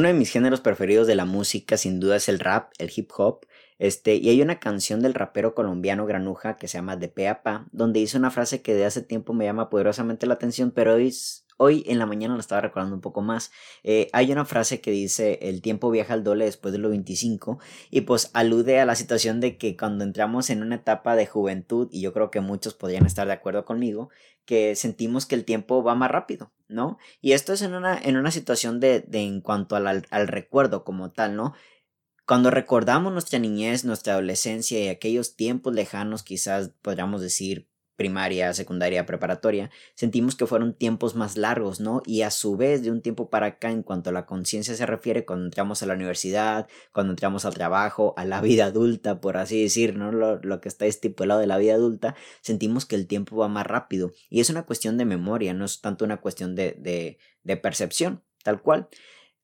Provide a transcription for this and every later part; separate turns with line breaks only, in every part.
Uno de mis géneros preferidos de la música sin duda es el rap, el hip hop. Este, y hay una canción del rapero colombiano Granuja que se llama De Pe a Pa, donde dice una frase que de hace tiempo me llama poderosamente la atención, pero hoy, hoy en la mañana la estaba recordando un poco más. Eh, hay una frase que dice el tiempo viaja al doble después de los 25 y pues alude a la situación de que cuando entramos en una etapa de juventud, y yo creo que muchos podrían estar de acuerdo conmigo, que sentimos que el tiempo va más rápido, ¿no? Y esto es en una, en una situación de, de en cuanto al, al recuerdo como tal, ¿no? Cuando recordamos nuestra niñez, nuestra adolescencia y aquellos tiempos lejanos, quizás podríamos decir primaria, secundaria, preparatoria, sentimos que fueron tiempos más largos, ¿no? Y a su vez, de un tiempo para acá, en cuanto a la conciencia se refiere, cuando entramos a la universidad, cuando entramos al trabajo, a la vida adulta, por así decir, ¿no? Lo, que está estipulado de la vida adulta, sentimos que el tiempo va más rápido. Y es una cuestión de memoria, no es tanto una cuestión de, de, de percepción, tal cual.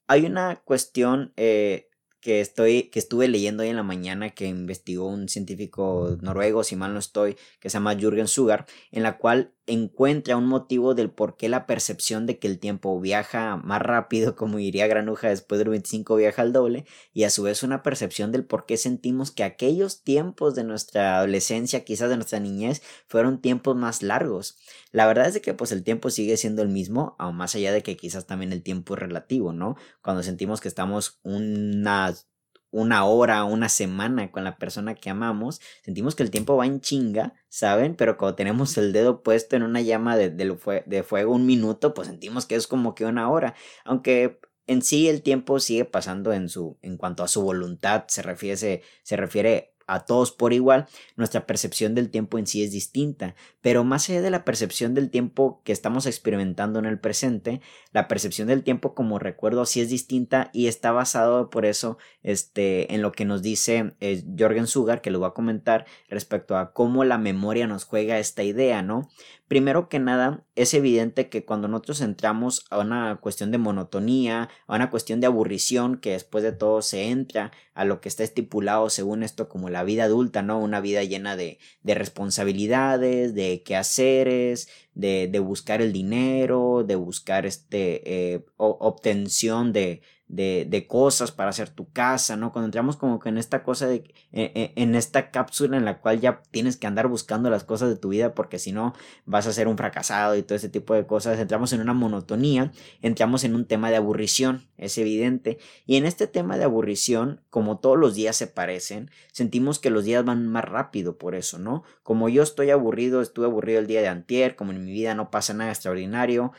Hay una cuestión eh, que, estoy, que estuve leyendo hoy en la mañana que investigó un científico noruego, si mal no estoy, que se llama Jürgen Sugar, en la cual encuentra un motivo del por qué la percepción de que el tiempo viaja más rápido, como diría Granuja, después del 25 viaja al doble, y a su vez una percepción del por qué sentimos que aquellos tiempos de nuestra adolescencia, quizás de nuestra niñez, fueron tiempos más largos. La verdad es que pues el tiempo sigue siendo el mismo, aún más allá de que quizás también el tiempo es relativo, ¿no? Cuando sentimos que estamos unas una hora, una semana con la persona que amamos, sentimos que el tiempo va en chinga, ¿saben? Pero cuando tenemos el dedo puesto en una llama de, de, fuego un minuto, pues sentimos que es como que una hora. Aunque en sí el tiempo sigue pasando en su, en cuanto a su voluntad se refiere, se refiere a todos por igual, nuestra percepción del tiempo en sí es distinta, pero más allá de la percepción del tiempo que estamos experimentando en el presente, la percepción del tiempo como recuerdo sí es distinta y está basado por eso este, en lo que nos dice eh, Jorgen Sugar, que lo voy a comentar respecto a cómo la memoria nos juega esta idea, ¿no? Primero que nada, es evidente que cuando nosotros entramos a una cuestión de monotonía, a una cuestión de aburrición, que después de todo se entra a lo que está estipulado según esto como la vida adulta, ¿no? Una vida llena de, de responsabilidades, de quehaceres, de, de buscar el dinero, de buscar este, eh, obtención de, de, de, cosas para hacer tu casa, ¿no? Cuando entramos como que en esta cosa de, e, e, en esta cápsula en la cual ya tienes que andar buscando las cosas de tu vida porque si no vas a ser un fracasado y todo ese tipo de cosas, entramos en una monotonía, entramos en un tema de aburrición, es evidente, y en este tema de aburrición, como todos los días se parecen, sentimos que los días van más rápido por eso, ¿no? Como yo estoy aburrido, estuve aburrido el día de antier, como en mi vida no pasa nada extraordinario,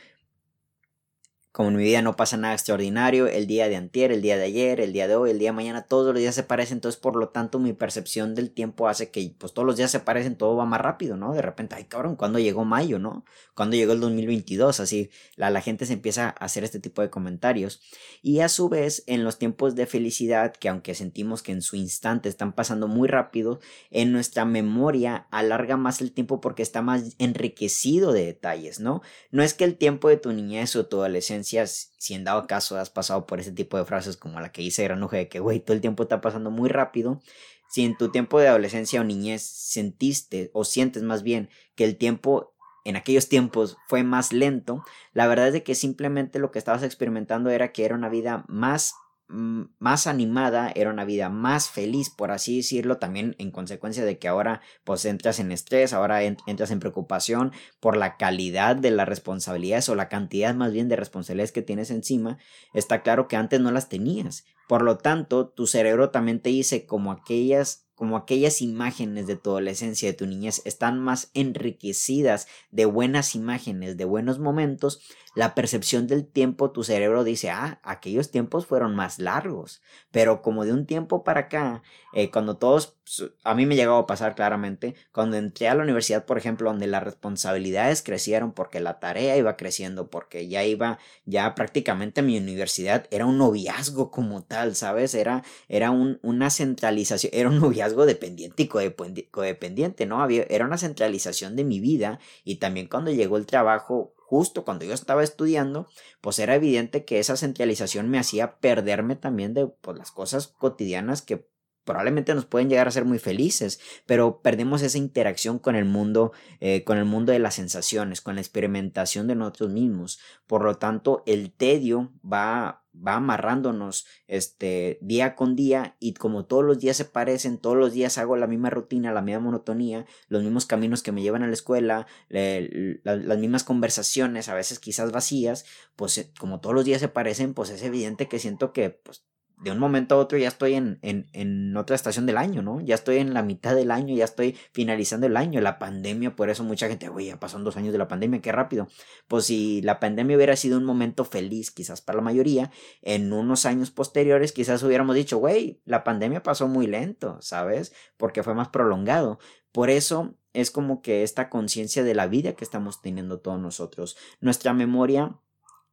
como en mi vida no pasa nada extraordinario, el día de antier, el día de ayer, el día de hoy, el día de mañana, todos los días se parecen, entonces por lo tanto mi percepción del tiempo hace que pues todos los días se parecen, todo va más rápido, ¿no? De repente, ay cabrón, ¿cuándo llegó mayo, no? ¿Cuándo llegó el 2022? Así, la, la gente se empieza a hacer este tipo de comentarios. Y a su vez, en los tiempos de felicidad, que aunque sentimos que en su instante están pasando muy rápido, en nuestra memoria alarga más el tiempo porque está más enriquecido de detalles, ¿no? No es que el tiempo de tu niñez o tu adolescencia si en dado caso has pasado por ese tipo de frases como la que dice Granuja de que, güey, todo el tiempo está pasando muy rápido, si en tu tiempo de adolescencia o niñez sentiste o sientes más bien que el tiempo en aquellos tiempos fue más lento, la verdad es de que simplemente lo que estabas experimentando era que era una vida más más animada, era una vida más feliz, por así decirlo, también en consecuencia de que ahora pues entras en estrés, ahora entras en preocupación por la calidad de las responsabilidades o la cantidad más bien de responsabilidades que tienes encima, está claro que antes no las tenías. Por lo tanto, tu cerebro también te dice como aquellas como aquellas imágenes de tu adolescencia, de tu niñez, están más enriquecidas de buenas imágenes, de buenos momentos, la percepción del tiempo, tu cerebro dice, ah, aquellos tiempos fueron más largos, pero como de un tiempo para acá, eh, cuando todos, a mí me llegado a pasar claramente, cuando entré a la universidad, por ejemplo, donde las responsabilidades crecieron porque la tarea iba creciendo, porque ya iba, ya prácticamente mi universidad era un noviazgo como tal, ¿sabes? Era, era un, una centralización, era un noviazgo dependiente y codependiente, ¿no? Había, era una centralización de mi vida y también cuando llegó el trabajo, justo cuando yo estaba estudiando, pues era evidente que esa centralización me hacía perderme también de pues, las cosas cotidianas que probablemente nos pueden llegar a ser muy felices, pero perdemos esa interacción con el mundo, eh, con el mundo de las sensaciones, con la experimentación de nosotros mismos. Por lo tanto, el tedio va va amarrándonos este día con día y como todos los días se parecen, todos los días hago la misma rutina, la misma monotonía, los mismos caminos que me llevan a la escuela, las mismas conversaciones, a veces quizás vacías, pues eh, como todos los días se parecen, pues es evidente que siento que pues de un momento a otro ya estoy en, en, en, otra estación del año, ¿no? Ya estoy en la mitad del año, ya estoy finalizando el año, la pandemia, por eso mucha gente, oye, ya pasaron dos años de la pandemia, qué rápido. Pues si la pandemia hubiera sido un momento feliz, quizás para la mayoría, en unos años posteriores quizás hubiéramos dicho, güey, la pandemia pasó muy lento, ¿sabes? Porque fue más prolongado. Por eso es como que esta conciencia de la vida que estamos teniendo todos nosotros. Nuestra memoria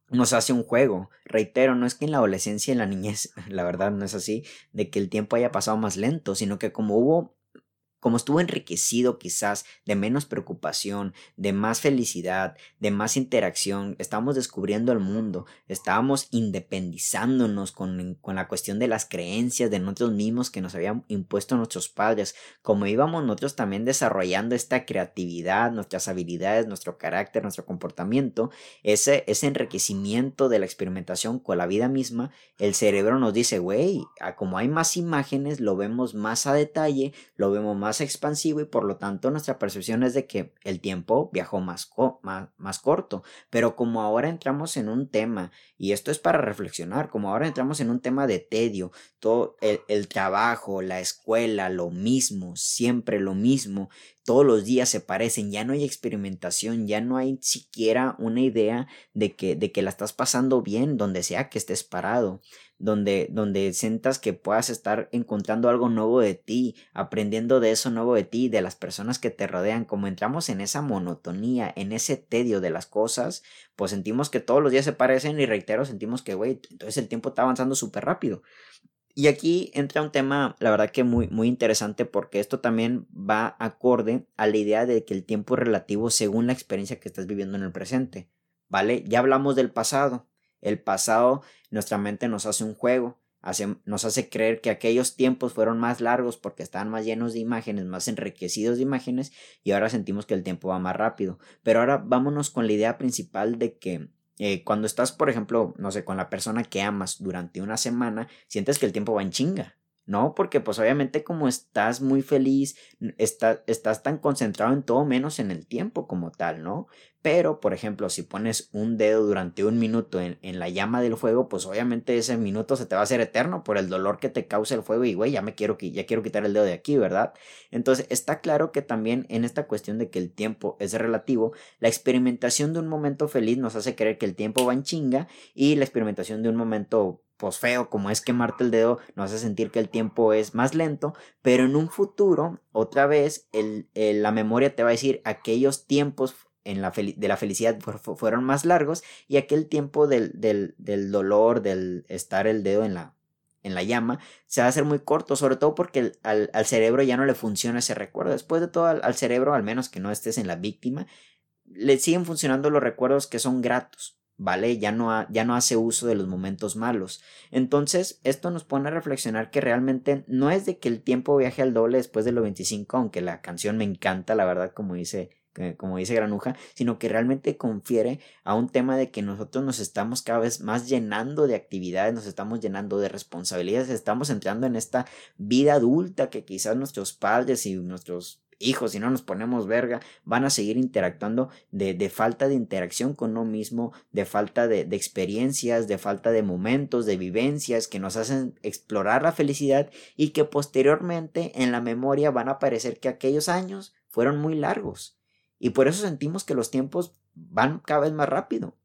nos hace un juego. Reitero, no es que en la adolescencia y en la niñez, la verdad no es así, de que el tiempo haya pasado más lento, sino que como hubo como estuvo enriquecido quizás de menos preocupación, de más felicidad, de más interacción, estábamos descubriendo el mundo, estábamos independizándonos con, con, la cuestión de las creencias de nosotros mismos que nos habían impuesto nuestros padres, como íbamos nosotros también desarrollando esta creatividad, nuestras habilidades, nuestro carácter, nuestro comportamiento, ese, ese enriquecimiento de la experimentación con la vida misma, el cerebro nos dice, güey, como hay más imágenes, lo vemos más a detalle, lo vemos más expansivo y por lo tanto nuestra percepción es de que el tiempo viajó más, más, más corto. Pero como ahora entramos en un tema, y esto es para reflexionar, como ahora entramos en un tema de tedio, todo el, el trabajo, la escuela, lo mismo, siempre lo mismo, todos los días se parecen, ya no hay experimentación, ya no hay siquiera una idea de que, de que la estás pasando bien donde sea que estés parado donde, donde sientas que puedas estar encontrando algo nuevo de ti, aprendiendo de eso nuevo de ti, de las personas que te rodean, como entramos en esa monotonía, en ese tedio de las cosas, pues sentimos que todos los días se parecen y reitero, sentimos que, güey, entonces el tiempo está avanzando súper rápido. Y aquí entra un tema, la verdad que muy, muy interesante porque esto también va acorde a la idea de que el tiempo es relativo según la experiencia que estás viviendo en el presente. ¿Vale? Ya hablamos del pasado, el pasado, nuestra mente nos hace un juego, nos hace creer que aquellos tiempos fueron más largos porque estaban más llenos de imágenes, más enriquecidos de imágenes y ahora sentimos que el tiempo va más rápido. Pero ahora vámonos con la idea principal de que eh, cuando estás, por ejemplo, no sé, con la persona que amas durante una semana, sientes que el tiempo va en chinga. ¿No? Porque pues obviamente como estás muy feliz, estás tan concentrado en todo menos en el tiempo como tal, ¿no? Pero, por ejemplo, si pones un dedo durante un minuto en, en, la llama del fuego, pues obviamente ese minuto se te va a hacer eterno por el dolor que te causa el fuego y, güey, ya me quiero, ya quiero quitar el dedo de aquí, ¿verdad? Entonces, está claro que también en esta cuestión de que el tiempo es relativo, la experimentación de un momento feliz nos hace creer que el tiempo va en chinga y la experimentación de un momento pues feo como es quemarte el dedo nos hace sentir que el tiempo es más lento, pero en un futuro, otra vez, el, la memoria te va a decir aquellos tiempos en la de la felicidad fueron más largos y aquel tiempo del, del, del, dolor, del estar el dedo en la, en la llama, se va a hacer muy corto, sobre todo porque al, al, cerebro ya no le funciona ese recuerdo. Después de todo, al, al cerebro, al menos que no estés en la víctima, le siguen funcionando los recuerdos que son gratos. ¿Vale? Ya no, ya no hace uso de los momentos malos. Entonces, esto nos pone a reflexionar que realmente no es de que el tiempo viaje al doble después de los 25, aunque la canción me encanta, la verdad, como dice como dice Granuja, sino que realmente confiere a un tema de que nosotros nos estamos cada vez más llenando de actividades, nos estamos llenando de responsabilidades, estamos entrando en esta vida adulta que quizás nuestros padres y nuestros hijos, si no nos ponemos verga, van a seguir interactuando de, de falta de interacción con uno mismo, de falta de, de, experiencias, de falta de momentos, de vivencias que nos hacen explorar la felicidad y que posteriormente en la memoria van a parecer que aquellos años fueron muy largos. Y por eso sentimos que los tiempos van cada vez más rápido.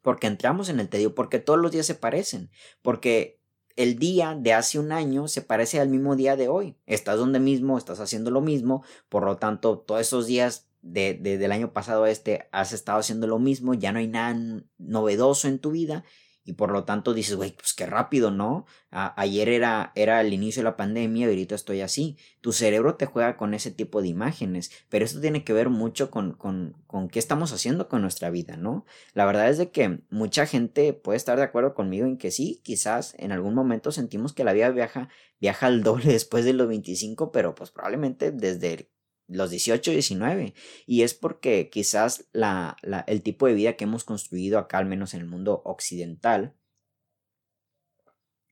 Porque entramos en el tedio, porque todos los días se parecen, porque el día de hace un año se parece al mismo día de hoy. Estás donde mismo, estás haciendo lo mismo, por lo tanto, todos esos días de, del año pasado a este has estado haciendo lo mismo, ya no hay nada novedoso en tu vida y por lo tanto dices, güey, pues qué rápido, ¿no? ayer era, era el inicio de la pandemia ahorita estoy así. Tu cerebro te juega con ese tipo de imágenes, pero esto tiene que ver mucho con, con, con qué estamos haciendo con nuestra vida, ¿no? La verdad es de que mucha gente puede estar de acuerdo conmigo en que sí, quizás en algún momento sentimos que la vida viaja, viaja al doble después de los 25, pero pues probablemente desde los 18, 19. Y es porque quizás la, la, el tipo de vida que hemos construido acá, al menos en el mundo occidental,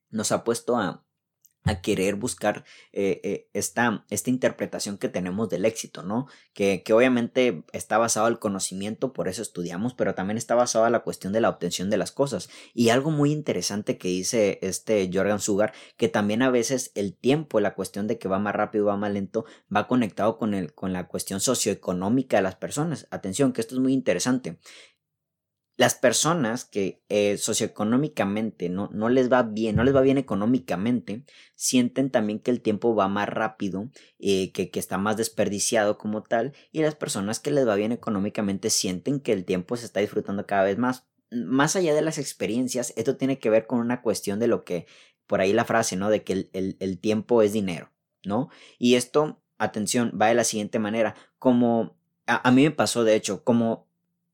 nos ha puesto a, a querer buscar eh, eh, esta, esta, interpretación que tenemos del éxito, ¿no? Que, que, obviamente está basado al conocimiento, por eso estudiamos, pero también está basado en la cuestión de la obtención de las cosas. Y algo muy interesante que dice este Jorgen Sugar, que también a veces el tiempo, la cuestión de que va más rápido, va más lento, va conectado con, el, con la cuestión socioeconómica de las personas. Atención, que esto es muy interesante las personas que eh, socioeconómicamente no, no, les va bien, no les va bien económicamente, sienten también que el tiempo va más rápido, eh, que, que, está más desperdiciado como tal, y las personas que les va bien económicamente sienten que el tiempo se está disfrutando cada vez más. Más allá de las experiencias, esto tiene que ver con una cuestión de lo que, por ahí la frase, ¿no? De que el, el, el tiempo es dinero, ¿no? Y esto, atención, va de la siguiente manera, como a, a mí me pasó, de hecho, como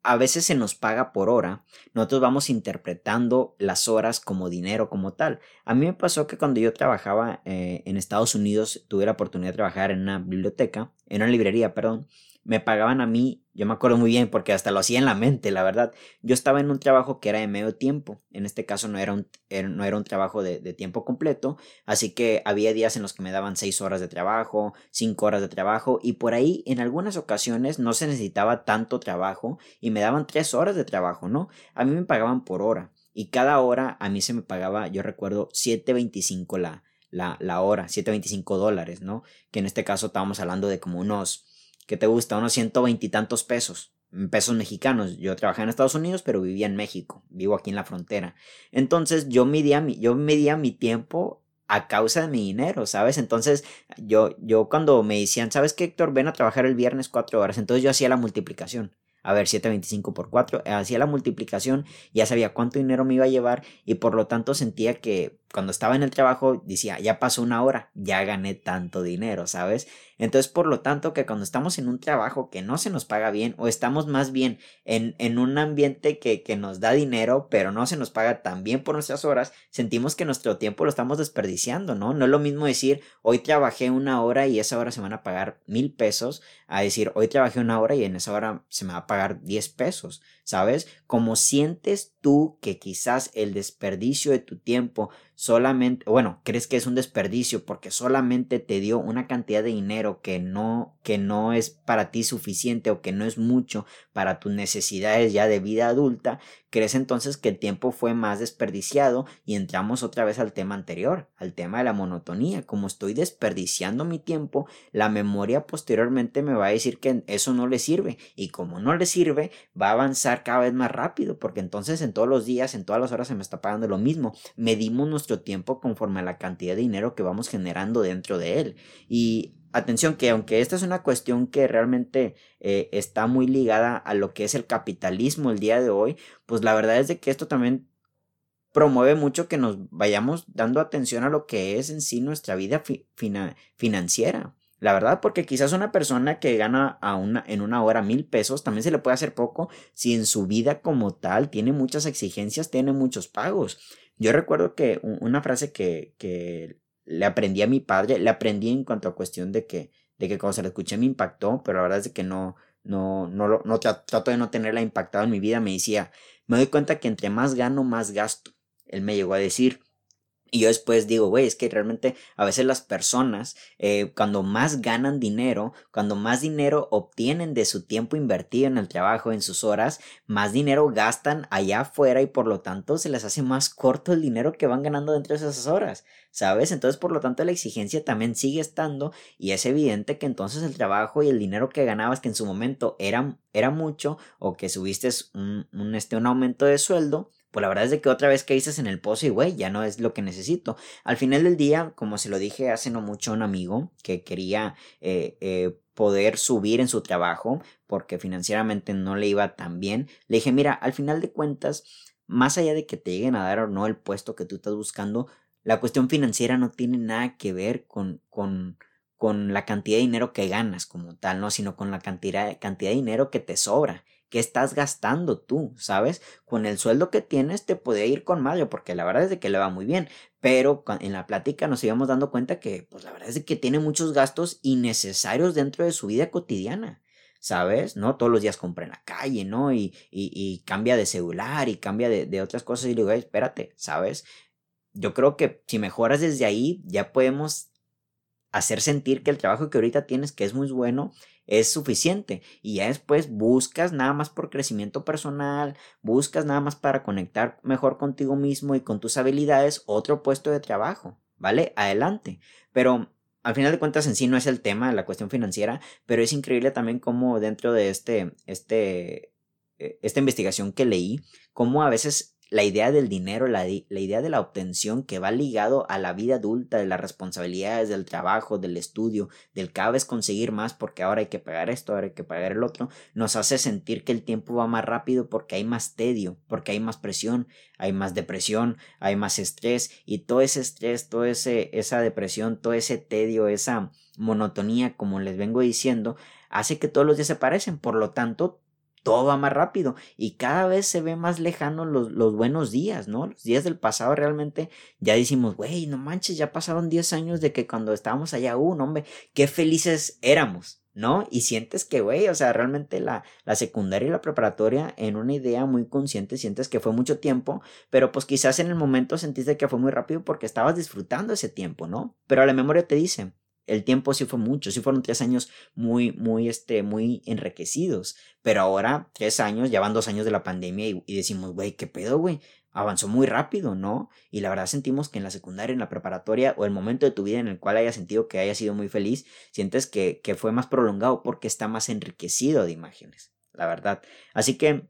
a veces se nos paga por hora, nosotros vamos interpretando las horas como dinero como tal. A mí me pasó que cuando yo trabajaba eh, en Estados Unidos, tuve la oportunidad de trabajar en una biblioteca, en una librería, perdón, me pagaban a mí, yo me acuerdo muy bien porque hasta lo hacía en la mente, la verdad. Yo estaba en un trabajo que era de medio tiempo, en este caso no era un, no era un trabajo de, tiempo completo, así que había días en los que me daban seis horas de trabajo, cinco horas de trabajo y por ahí en algunas ocasiones no se necesitaba tanto trabajo y me daban tres horas de trabajo, ¿no? A mí me pagaban por hora y cada hora a mí se me pagaba, yo recuerdo, 7.25 la, la, la hora, 7.25 dólares, ¿no? Que en este caso estábamos hablando de como unos que te gusta? Unos ciento veintitantos pesos, pesos mexicanos. Yo trabajé en Estados Unidos, pero vivía en México, vivo aquí en la frontera. Entonces yo medía mi, yo medía mi tiempo a causa de mi dinero, ¿sabes? Entonces yo, yo cuando me decían, ¿sabes qué, Héctor? Ven a trabajar el viernes cuatro horas. Entonces yo hacía la multiplicación a ver, 725 por 4, hacía la multiplicación, ya sabía cuánto dinero me iba a llevar y por lo tanto sentía que cuando estaba en el trabajo decía, ya pasó una hora, ya gané tanto dinero, ¿sabes? Entonces, por lo tanto, que cuando estamos en un trabajo que no se nos paga bien o estamos más bien en, en un ambiente que, que nos da dinero, pero no se nos paga tan bien por nuestras horas, sentimos que nuestro tiempo lo estamos desperdiciando, ¿no? No es lo mismo decir, hoy trabajé una hora y esa hora se van a pagar mil pesos, a decir, hoy trabajé una hora y en esa hora se me va a pagar 10 pesos, ¿sabes? Como sientes tú que quizás el desperdicio de tu tiempo solamente, bueno, crees que es un desperdicio porque solamente te dio una cantidad de dinero que no, que no es para ti suficiente o que no es mucho para tus necesidades ya de vida adulta, crees entonces que el tiempo fue más desperdiciado y entramos otra vez al tema anterior, al tema de la monotonía. Como estoy desperdiciando mi tiempo, la memoria posteriormente me va a decir que eso no le sirve y como no le sirve, va a avanzar cada vez más rápido porque entonces en todos los días, en todas las horas se me está pagando lo mismo. Medimos nuestro tiempo conforme a la cantidad de dinero que vamos generando dentro de él. Y atención que aunque esta es una cuestión que realmente eh, está muy ligada a lo que es el capitalismo el día de hoy, pues la verdad es de que esto también promueve mucho que nos vayamos dando atención a lo que es en sí nuestra vida financiera. La verdad, porque quizás una persona que gana a una, en una hora mil pesos también se le puede hacer poco si en su vida como tal tiene muchas exigencias, tiene muchos pagos. Yo recuerdo que una frase que, que le aprendí a mi padre, le aprendí en cuanto a cuestión de que, de que cuando se la escuché me impactó, pero la verdad es que no, no, no, no trato de no tenerla impactada en mi vida, me decía, me doy cuenta que entre más gano, más gasto. Él me llegó a decir, y yo después digo, güey, es que realmente a veces las personas, eh, cuando más ganan dinero, cuando más dinero obtienen de su tiempo invertido en el trabajo, en sus horas, más dinero gastan allá afuera y por lo tanto se les hace más corto el dinero que van ganando dentro de esas horas, ¿sabes? Entonces, por lo tanto, la exigencia también sigue estando y es evidente que entonces el trabajo y el dinero que ganabas, que en su momento era, era mucho, o que subiste un, este, un aumento de sueldo, pues la verdad es de que otra vez que dices en el pozo y güey, ya no es lo que necesito. Al final del día, como se lo dije hace no mucho a un amigo que quería eh, eh, poder subir en su trabajo porque financieramente no le iba tan bien, le dije, mira, al final de cuentas, más allá de que te lleguen a dar o no el puesto que tú estás buscando, la cuestión financiera no tiene nada que ver con, con, con la cantidad de dinero que ganas como tal, ¿no? Sino con la cantidad, cantidad de dinero que te sobra. ¿Qué estás gastando tú? ¿Sabes? Con el sueldo que tienes te puede ir con Mario, porque la verdad es de que le va muy bien. Pero en la plática nos íbamos dando cuenta que, pues la verdad es de que tiene muchos gastos innecesarios dentro de su vida cotidiana. ¿sabes? ¿No? Todos los días compra en la calle, ¿no? Y, y, y cambia de celular y cambia de, de, otras cosas y le digo, espérate, ¿sabes? yo creo que si mejoras desde ahí, ya podemos hacer sentir que el trabajo que ahorita tienes, que es muy bueno, es suficiente. Y ya después buscas nada más por crecimiento personal, buscas nada más para conectar mejor contigo mismo y con tus habilidades, otro puesto de trabajo, ¿vale? Adelante. Pero al final de cuentas en sí no es el tema, la cuestión financiera, pero es increíble también cómo dentro de este, este, eh, esta investigación que leí, cómo a veces la idea del dinero, la, la, idea de la obtención que va ligado a la vida adulta, de las responsabilidades, del trabajo, del estudio, del cada vez conseguir más porque ahora hay que pagar esto, ahora hay que pagar el otro, nos hace sentir que el tiempo va más rápido porque hay más tedio, porque hay más presión, hay más depresión, hay más estrés y todo ese estrés, toda esa depresión, todo ese tedio, esa monotonía, como les vengo diciendo, hace que todos los días se parecen, por lo tanto, todo va más rápido y cada vez se ve más lejano los, los buenos días, ¿no? Los días del pasado realmente ya decimos, güey, no manches, ya pasaron 10 años de que cuando estábamos allá, uh, hombre, qué felices éramos, ¿no? Y sientes que, güey, o sea, realmente la, la secundaria y la preparatoria en una idea muy consciente sientes que fue mucho tiempo, pero pues quizás en el momento sentiste que fue muy rápido porque estabas disfrutando ese tiempo, ¿no? Pero la memoria te dice, el tiempo sí fue mucho, sí fueron tres años muy, muy, este, muy enriquecidos, pero ahora tres años, ya van dos años de la pandemia y, decimos, güey, ¿qué pedo, güey? Avanzó muy rápido, ¿no? Y la verdad sentimos que en la secundaria, en la preparatoria o el momento de tu vida en el cual hayas sentido que hayas sido muy feliz, sientes que, que fue más prolongado porque está más enriquecido de imágenes, la verdad. Así que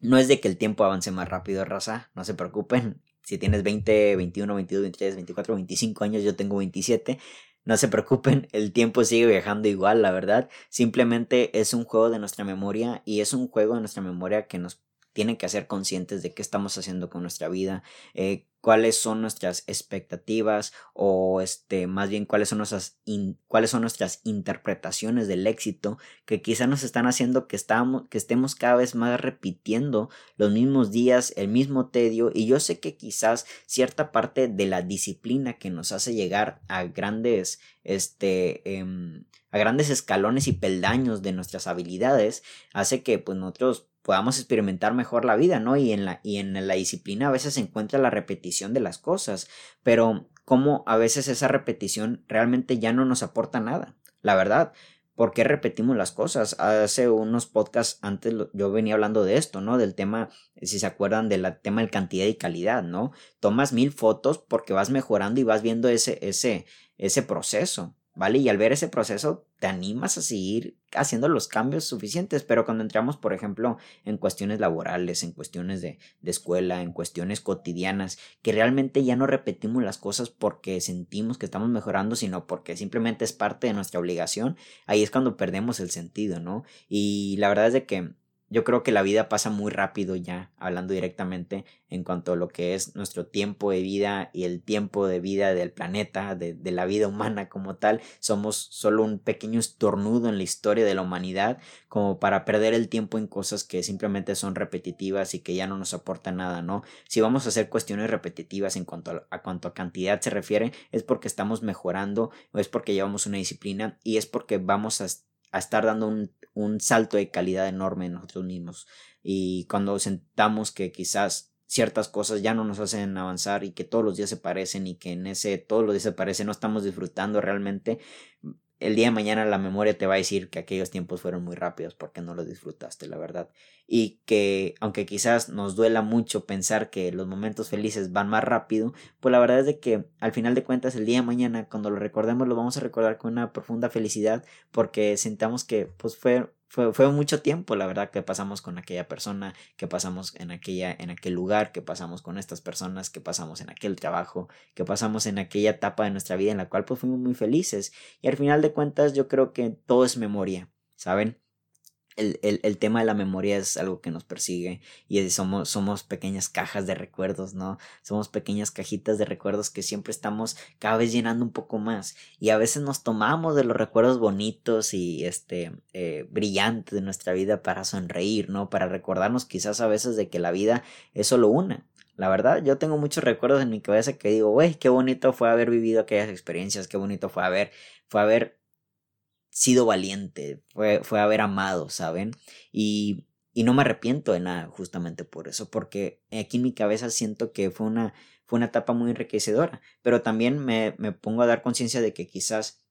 no es de que el tiempo avance más rápido, raza, no se preocupen. Si tienes 20, 21, 22, 23, 24, 25 años, yo tengo 27 no se preocupen, el tiempo sigue viajando igual, la verdad. Simplemente es un juego de nuestra memoria y es un juego de nuestra memoria que nos tienen que hacer conscientes de qué estamos haciendo con nuestra vida, eh, cuáles son nuestras expectativas o este más bien cuáles son nuestras cuáles son nuestras interpretaciones del éxito que quizá nos están haciendo que estamos que estemos cada vez más repitiendo los mismos días el mismo tedio y yo sé que quizás cierta parte de la disciplina que nos hace llegar a grandes este em, a grandes escalones y peldaños de nuestras habilidades hace que pues nosotros podamos experimentar mejor la vida, ¿no? Y en la, y en la disciplina a veces se encuentra la repetición de las cosas, pero como a veces esa repetición realmente ya no nos aporta nada, la verdad. ¿Por qué repetimos las cosas? Hace unos podcasts antes yo venía hablando de esto, ¿no? Del tema, si se acuerdan del tema de cantidad y calidad, ¿no? Tomas mil fotos porque vas mejorando y vas viendo ese, ese, ese proceso. ¿Vale? Y al ver ese proceso te animas a seguir haciendo los cambios suficientes, pero cuando entramos, por ejemplo, en cuestiones laborales, en cuestiones de, de, escuela, en cuestiones cotidianas, que realmente ya no repetimos las cosas porque sentimos que estamos mejorando, sino porque simplemente es parte de nuestra obligación, ahí es cuando perdemos el sentido, ¿no? Y la verdad es de que yo creo que la vida pasa muy rápido ya, hablando directamente en cuanto a lo que es nuestro tiempo de vida y el tiempo de vida del planeta, de, la vida humana como tal. Somos solo un pequeño estornudo en la historia de la humanidad como para perder el tiempo en cosas que simplemente son repetitivas y que ya no nos aportan nada, ¿no? Si vamos a hacer cuestiones repetitivas en cuanto a, cuanto a cantidad se refiere, es porque estamos mejorando o es porque llevamos una disciplina y es porque vamos a a estar dando un, un salto de calidad enorme en nosotros mismos. Y cuando sentamos que quizás ciertas cosas ya no nos hacen avanzar y que todos los días se parecen y que en ese todos los días se parecen no estamos disfrutando realmente, el día de mañana la memoria te va a decir que aquellos tiempos fueron muy rápidos porque no los disfrutaste, la verdad. Y que aunque quizás nos duela mucho pensar que los momentos felices van más rápido, pues la verdad es de que al final de cuentas el día de mañana cuando lo recordemos lo vamos a recordar con una profunda felicidad porque sentamos que pues fue fue, fue, mucho tiempo, la verdad, que pasamos con aquella persona, que pasamos en, aquella, en aquel lugar, que pasamos con estas personas, que pasamos en aquel trabajo, que pasamos en aquella etapa de nuestra vida en la cual pues fuimos muy felices. Y al final de cuentas yo creo que todo es memoria, ¿saben? El, el, el, tema de la memoria es algo que nos persigue y somos, somos pequeñas cajas de recuerdos, ¿no? Somos pequeñas cajitas de recuerdos que siempre estamos cada vez llenando un poco más y a veces nos tomamos de los recuerdos bonitos y este eh, brillantes de nuestra vida para sonreír, ¿no? Para recordarnos quizás a veces de que la vida es solo una. La verdad, yo tengo muchos recuerdos en mi cabeza que digo, güey, qué bonito fue haber vivido aquellas experiencias, qué bonito fue haber, fue haber sido valiente, fue, fue haber amado, ¿saben? Y, y no me arrepiento de nada justamente por eso, porque aquí en mi cabeza siento que fue una, fue una etapa muy enriquecedora, pero también me, me pongo a dar conciencia de que quizás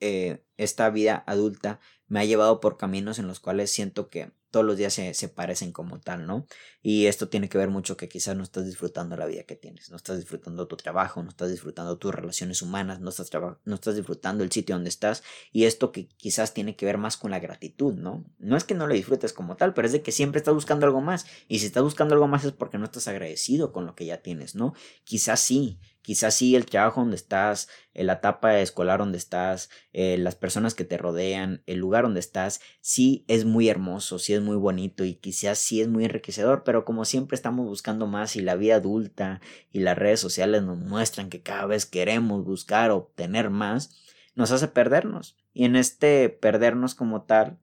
eh, esta vida adulta me ha llevado por caminos en los cuales siento que todos los días se, parecen como tal, ¿no? Y esto tiene que ver mucho que quizás no estás disfrutando la vida que tienes, no estás disfrutando tu trabajo, no estás disfrutando tus relaciones humanas, no estás, no estás disfrutando el sitio donde estás y esto que quizás tiene que ver más con la gratitud, ¿no? No es que no lo disfrutes como tal, pero es de que siempre estás buscando algo más y si estás buscando algo más es porque no estás agradecido con lo que ya tienes, ¿no? Quizás sí, Quizás sí el trabajo donde estás, eh, la etapa escolar donde estás, eh, las personas que te rodean, el lugar donde estás, sí es muy hermoso, sí es muy bonito y quizás sí es muy enriquecedor, pero como siempre estamos buscando más y la vida adulta y las redes sociales nos muestran que cada vez queremos buscar obtener más, nos hace perdernos. Y en este perdernos como tal,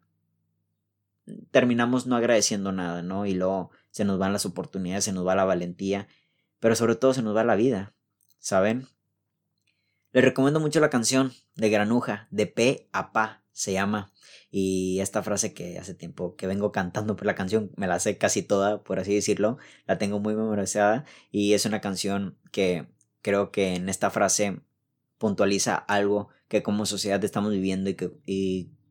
terminamos no agradeciendo nada, ¿no? Y luego se nos van las oportunidades, se nos va la valentía, pero sobre todo se nos va la vida. ¿Saben? Les recomiendo mucho la canción de Granuja, de P a Pa, se llama. Y esta frase que hace tiempo que vengo cantando por la canción, me la sé casi toda, por así decirlo, la tengo muy memorizada y es una canción que creo que en esta frase puntualiza algo que como sociedad estamos viviendo y que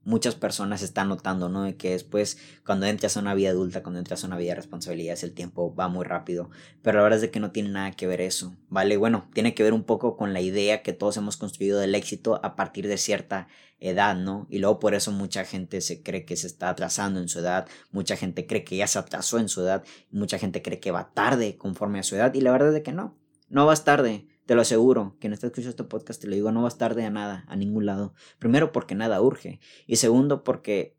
muchas personas están notando, ¿no? De que después, cuando entras a una vida adulta, cuando entras a una vida de responsabilidades, el tiempo va muy rápido. Pero la verdad es que no tiene nada que ver eso, ¿vale? Bueno, tiene que ver un poco con la idea que todos hemos construido del éxito a partir de cierta edad, ¿no? Y luego por eso mucha gente se cree que se está atrasando en su edad, mucha gente cree que ya se atrasó en su edad, mucha gente cree que va tarde conforme a su edad, y la verdad es que no, no vas tarde te lo aseguro, quien está escuchando este podcast, te lo digo, no vas tarde a nada, a ningún lado. Primero porque nada urge. Y segundo porque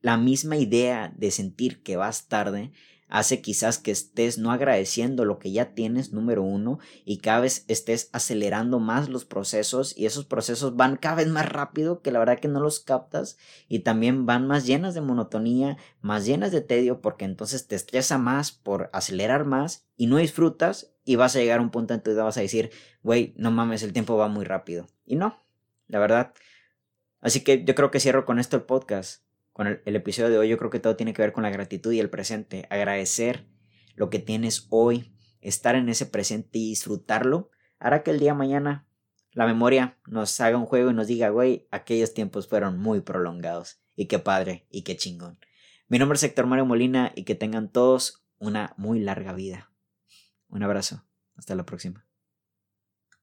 la misma idea de sentir que vas tarde hace quizás que estés no agradeciendo lo que ya tienes, número uno, y cada vez estés acelerando más los procesos y esos procesos van cada vez más rápido que la verdad que no los captas y también van más llenas de monotonía, más llenas de tedio porque entonces te estresa más por acelerar más y no disfrutas y vas a llegar a un punto en tu vida vas a decir, güey, no mames, el tiempo va muy rápido. Y no, la verdad. Así que yo creo que cierro con esto el podcast con el, episodio de hoy, yo creo que todo tiene que ver con la gratitud y el presente. Agradecer lo que tienes hoy, estar en ese presente y disfrutarlo, hará que el día mañana la memoria nos haga un juego y nos diga, güey, aquellos tiempos fueron muy prolongados. Y qué padre y qué chingón. Mi nombre es Héctor Mario Molina y que tengan todos una muy larga vida. Un abrazo. Hasta la próxima.